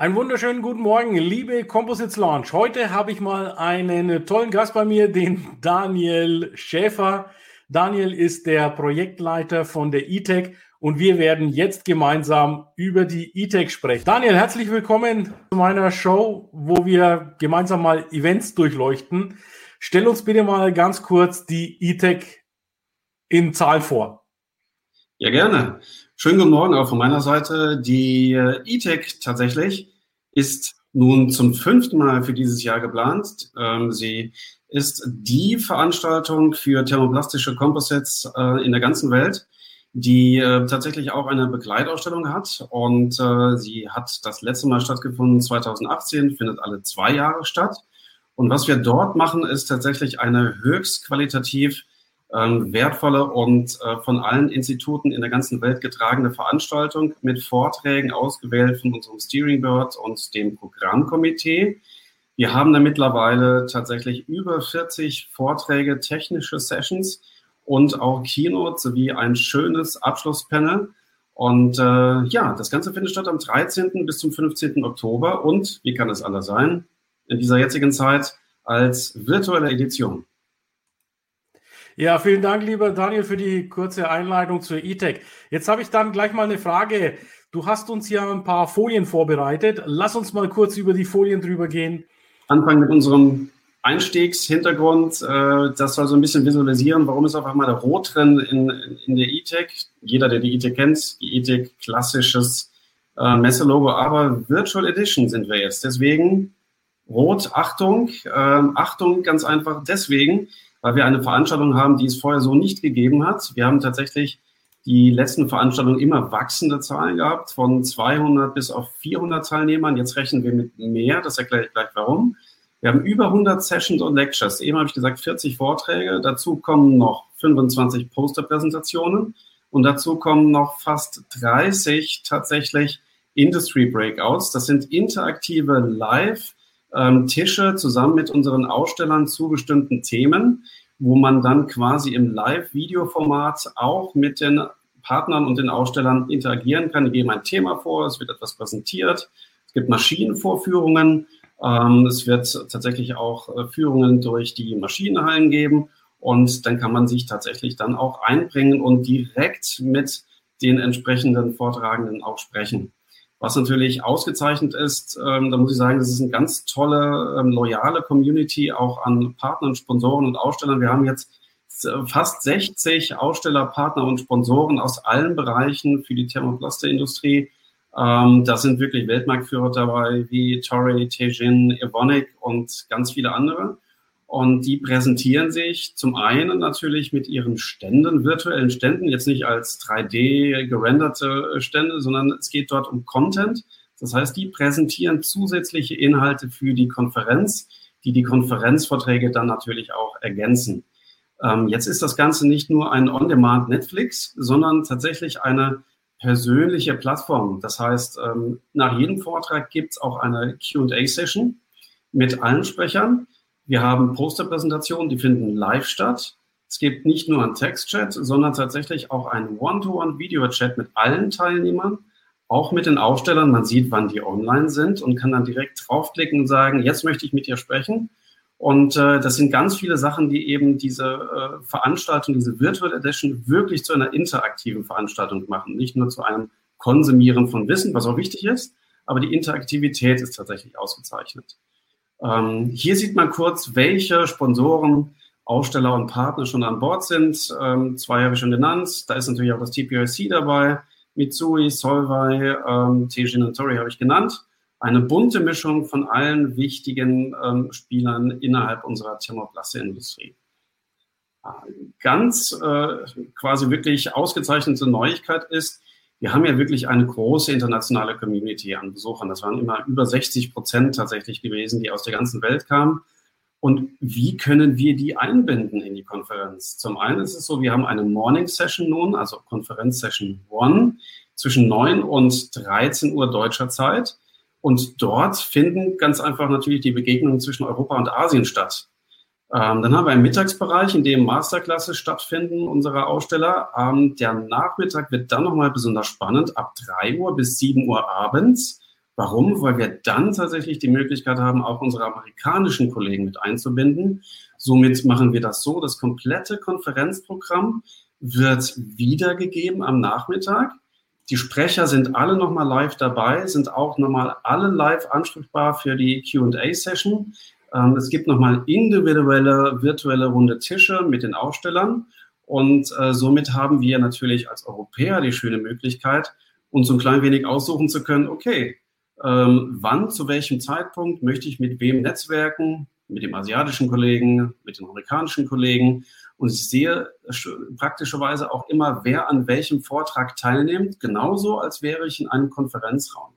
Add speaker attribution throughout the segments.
Speaker 1: Einen wunderschönen guten Morgen, liebe Composites Launch. Heute habe ich mal einen tollen Gast bei mir, den Daniel Schäfer. Daniel ist der Projektleiter von der E-Tech und wir werden jetzt gemeinsam über die E-Tech sprechen. Daniel, herzlich willkommen zu meiner Show, wo wir gemeinsam mal Events durchleuchten. Stell uns bitte mal ganz kurz die E-Tech in Zahl vor.
Speaker 2: Ja, gerne. Schönen guten Morgen auch von meiner Seite. Die äh, E-Tech tatsächlich ist nun zum fünften Mal für dieses Jahr geplant. Ähm, sie ist die Veranstaltung für thermoplastische Composites äh, in der ganzen Welt, die äh, tatsächlich auch eine Begleitausstellung hat. Und sie hat das letzte Mal stattgefunden 2018, findet alle zwei Jahre statt. Und was wir dort machen, ist tatsächlich eine höchst qualitativ ähm, wertvolle und äh, von allen Instituten in der ganzen Welt getragene Veranstaltung mit Vorträgen ausgewählt von unserem Steering Board und dem Programmkomitee. Wir haben da mittlerweile tatsächlich über 40 Vorträge, technische Sessions und auch Keynote sowie ein schönes Abschlusspanel. Und äh, ja, das Ganze findet statt am 13. bis zum 15. Oktober und, wie kann es anders sein, in dieser jetzigen Zeit als virtuelle Edition.
Speaker 1: Ja, vielen Dank, lieber Daniel, für die kurze Einleitung zur E-Tech. Jetzt habe ich dann gleich mal eine Frage. Du hast uns ja ein paar Folien vorbereitet. Lass uns mal kurz über die Folien drüber gehen.
Speaker 2: Anfangen mit unserem Einstiegshintergrund. Äh, das soll so ein bisschen visualisieren, warum ist auf einmal der Rot drin in, in der E-Tech. Jeder, der die E-Tech kennt, die E-Tech klassisches äh, Messelogo, aber Virtual Edition sind wir jetzt. Deswegen Rot, Achtung, ähm, Achtung ganz einfach deswegen, weil wir eine Veranstaltung haben, die es vorher so nicht gegeben hat. Wir haben tatsächlich die letzten Veranstaltungen immer wachsende Zahlen gehabt, von 200 bis auf 400 Teilnehmern. Jetzt rechnen wir mit mehr, das erkläre ich gleich warum. Wir haben über 100 Sessions und Lectures. Eben habe ich gesagt, 40 Vorträge. Dazu kommen noch 25 Posterpräsentationen und dazu kommen noch fast 30 tatsächlich Industry Breakouts. Das sind interaktive Live- ähm, Tische zusammen mit unseren Ausstellern zu bestimmten Themen, wo man dann quasi im Live-Video-Format auch mit den Partnern und den Ausstellern interagieren kann. Die geben ein Thema vor, es wird etwas präsentiert, es gibt Maschinenvorführungen, ähm, es wird tatsächlich auch äh, Führungen durch die Maschinenhallen geben und dann kann man sich tatsächlich dann auch einbringen und direkt mit den entsprechenden Vortragenden auch sprechen. Was natürlich ausgezeichnet ist, ähm, da muss ich sagen, das ist eine ganz tolle, ähm, loyale Community auch an Partnern, Sponsoren und Ausstellern. Wir haben jetzt fast 60 Aussteller, Partner und Sponsoren aus allen Bereichen für die Thermoplasteindustrie. Ähm, da sind wirklich Weltmarktführer dabei wie Torrey, Tejin, Evonik und ganz viele andere. Und die präsentieren sich zum einen natürlich mit ihren Ständen, virtuellen Ständen, jetzt nicht als 3D gerenderte Stände, sondern es geht dort um Content. Das heißt, die präsentieren zusätzliche Inhalte für die Konferenz, die die Konferenzvorträge dann natürlich auch ergänzen. Ähm, jetzt ist das Ganze nicht nur ein On-Demand Netflix, sondern tatsächlich eine persönliche Plattform. Das heißt, ähm, nach jedem Vortrag gibt es auch eine QA-Session mit allen Sprechern wir haben Posterpräsentationen, die finden live statt. Es gibt nicht nur einen Textchat, sondern tatsächlich auch einen One-to-One-Video-Chat mit allen Teilnehmern, auch mit den Ausstellern. Man sieht, wann die online sind und kann dann direkt draufklicken und sagen, jetzt möchte ich mit dir sprechen. Und äh, das sind ganz viele Sachen, die eben diese äh, Veranstaltung, diese Virtual Edition wirklich zu einer interaktiven Veranstaltung machen. Nicht nur zu einem Konsumieren von Wissen, was auch wichtig ist, aber die Interaktivität ist tatsächlich ausgezeichnet. Ähm, hier sieht man kurz, welche Sponsoren, Aussteller und Partner schon an Bord sind. Ähm, zwei habe ich schon genannt. Da ist natürlich auch das TPIC dabei. Mitsui, Solvay, ähm, Teijin und Tori habe ich genannt. Eine bunte Mischung von allen wichtigen ähm, Spielern innerhalb unserer Thermoplaste-Industrie. Ganz äh, quasi wirklich ausgezeichnete Neuigkeit ist, wir haben ja wirklich eine große internationale Community an Besuchern. Das waren immer über 60 Prozent tatsächlich gewesen, die aus der ganzen Welt kamen. Und wie können wir die einbinden in die Konferenz? Zum einen ist es so, wir haben eine Morning Session nun, also Konferenz Session One, zwischen 9 und 13 Uhr deutscher Zeit. Und dort finden ganz einfach natürlich die Begegnungen zwischen Europa und Asien statt. Ähm, dann haben wir einen Mittagsbereich, in dem Masterklasse stattfinden unserer Aussteller. Ähm, der Nachmittag wird dann nochmal besonders spannend, ab 3 Uhr bis 7 Uhr abends. Warum? Weil wir dann tatsächlich die Möglichkeit haben, auch unsere amerikanischen Kollegen mit einzubinden. Somit machen wir das so, das komplette Konferenzprogramm wird wiedergegeben am Nachmittag. Die Sprecher sind alle nochmal live dabei, sind auch nochmal alle live ansprechbar für die QA-Session. Ähm, es gibt nochmal individuelle virtuelle runde Tische mit den Ausstellern. Und äh, somit haben wir natürlich als Europäer die schöne Möglichkeit, uns so ein klein wenig aussuchen zu können, okay, ähm, wann, zu welchem Zeitpunkt möchte ich mit wem netzwerken, mit dem asiatischen Kollegen, mit den amerikanischen Kollegen. Und ich sehe praktischerweise auch immer, wer an welchem Vortrag teilnimmt, genauso als wäre ich in einem Konferenzraum.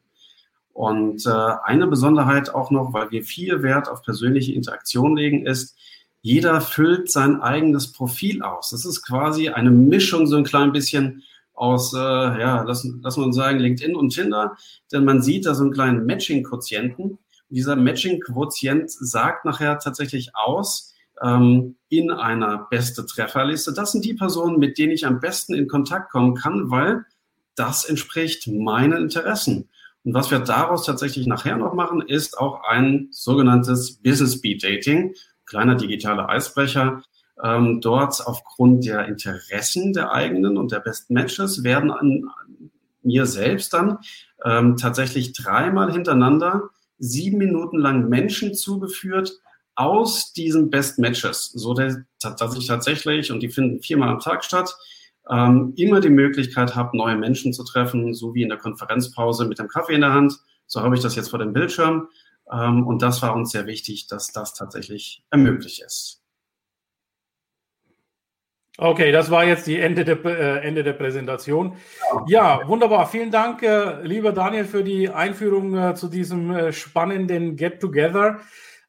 Speaker 2: Und äh, eine Besonderheit auch noch, weil wir viel Wert auf persönliche Interaktion legen, ist, jeder füllt sein eigenes Profil aus. Das ist quasi eine Mischung so ein klein bisschen aus, äh, ja, lassen, lassen wir uns sagen, LinkedIn und Tinder, denn man sieht da so einen kleinen Matching-Quotienten. Dieser Matching-Quotient sagt nachher tatsächlich aus, ähm, in einer beste Trefferliste. Das sind die Personen, mit denen ich am besten in Kontakt kommen kann, weil das entspricht meinen Interessen. Und was wir daraus tatsächlich nachher noch machen, ist auch ein sogenanntes Business Speed Dating, kleiner digitaler Eisbrecher. Ähm, dort aufgrund der Interessen der eigenen und der besten Matches werden an mir selbst dann ähm, tatsächlich dreimal hintereinander sieben Minuten lang Menschen zugeführt aus diesen Best Matches, so dass ich tatsächlich, und die finden viermal am Tag statt, ähm, immer die Möglichkeit habe, neue Menschen zu treffen, so wie in der Konferenzpause mit dem Kaffee in der Hand. So habe ich das jetzt vor dem Bildschirm. Ähm, und das war uns sehr wichtig, dass das tatsächlich ermöglicht ist.
Speaker 1: Okay, das war jetzt die Ende der, äh, Ende der Präsentation. Ja, wunderbar. Vielen Dank, äh, lieber Daniel, für die Einführung äh, zu diesem äh, spannenden Get-Together.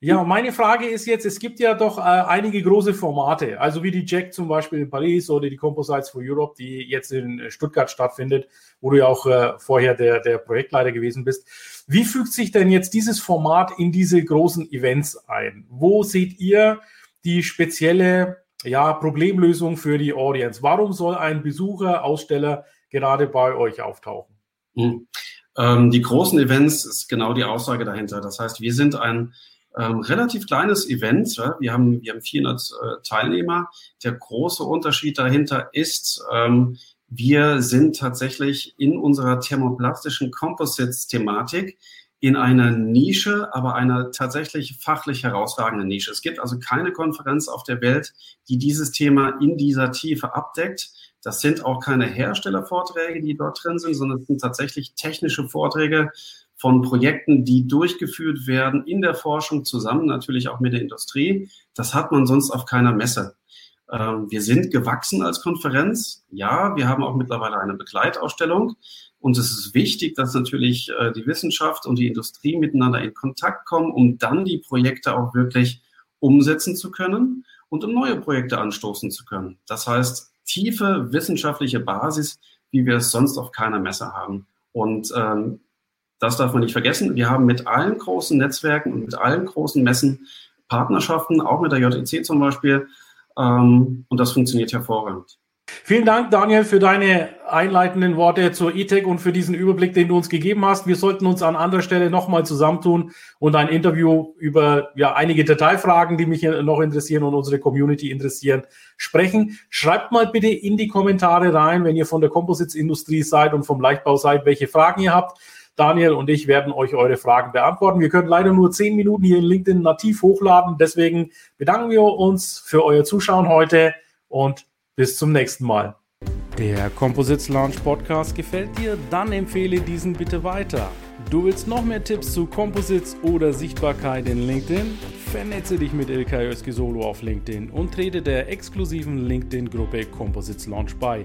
Speaker 1: Ja, meine Frage ist jetzt, es gibt ja doch äh, einige große Formate, also wie die Jack zum Beispiel in Paris oder die Composites for Europe, die jetzt in Stuttgart stattfindet, wo du ja auch äh, vorher der, der Projektleiter gewesen bist. Wie fügt sich denn jetzt dieses Format in diese großen Events ein? Wo seht ihr die spezielle ja, Problemlösung für die Audience? Warum soll ein Besucher, Aussteller gerade bei euch auftauchen?
Speaker 2: Mhm. Ähm, die großen Events ist genau die Aussage dahinter. Das heißt, wir sind ein ähm, relativ kleines Event. Ja? Wir, haben, wir haben 400 äh, Teilnehmer. Der große Unterschied dahinter ist, ähm, wir sind tatsächlich in unserer thermoplastischen Composites-Thematik in einer Nische, aber einer tatsächlich fachlich herausragenden Nische. Es gibt also keine Konferenz auf der Welt, die dieses Thema in dieser Tiefe abdeckt. Das sind auch keine Herstellervorträge, die dort drin sind, sondern es sind tatsächlich technische Vorträge von Projekten, die durchgeführt werden in der Forschung zusammen, natürlich auch mit der Industrie. Das hat man sonst auf keiner Messe. Ähm, wir sind gewachsen als Konferenz. Ja, wir haben auch mittlerweile eine Begleitausstellung. Und es ist wichtig, dass natürlich äh, die Wissenschaft und die Industrie miteinander in Kontakt kommen, um dann die Projekte auch wirklich umsetzen zu können und um neue Projekte anstoßen zu können. Das heißt, tiefe wissenschaftliche Basis, wie wir es sonst auf keiner Messe haben. Und ähm, das darf man nicht vergessen. Wir haben mit allen großen Netzwerken und mit allen großen Messen Partnerschaften, auch mit der JEC zum Beispiel. Ähm, und das funktioniert hervorragend.
Speaker 1: Vielen Dank, Daniel, für deine einleitenden Worte zur E-Tech und für diesen Überblick, den du uns gegeben hast. Wir sollten uns an anderer Stelle nochmal zusammentun und ein Interview über ja, einige Detailfragen, die mich noch interessieren und unsere Community interessieren, sprechen. Schreibt mal bitte in die Kommentare rein, wenn ihr von der Composites-Industrie seid und vom Leichtbau seid, welche Fragen ihr habt. Daniel und ich werden euch eure Fragen beantworten. Wir können leider nur zehn Minuten hier in LinkedIn nativ hochladen. Deswegen bedanken wir uns für euer Zuschauen heute und bis zum nächsten Mal. Der Composites Launch Podcast gefällt dir? Dann empfehle diesen bitte weiter. Du willst noch mehr Tipps zu Composites oder Sichtbarkeit in LinkedIn? Vernetze dich mit Ilkay Özki auf LinkedIn und trete der exklusiven LinkedIn-Gruppe Composites Launch bei.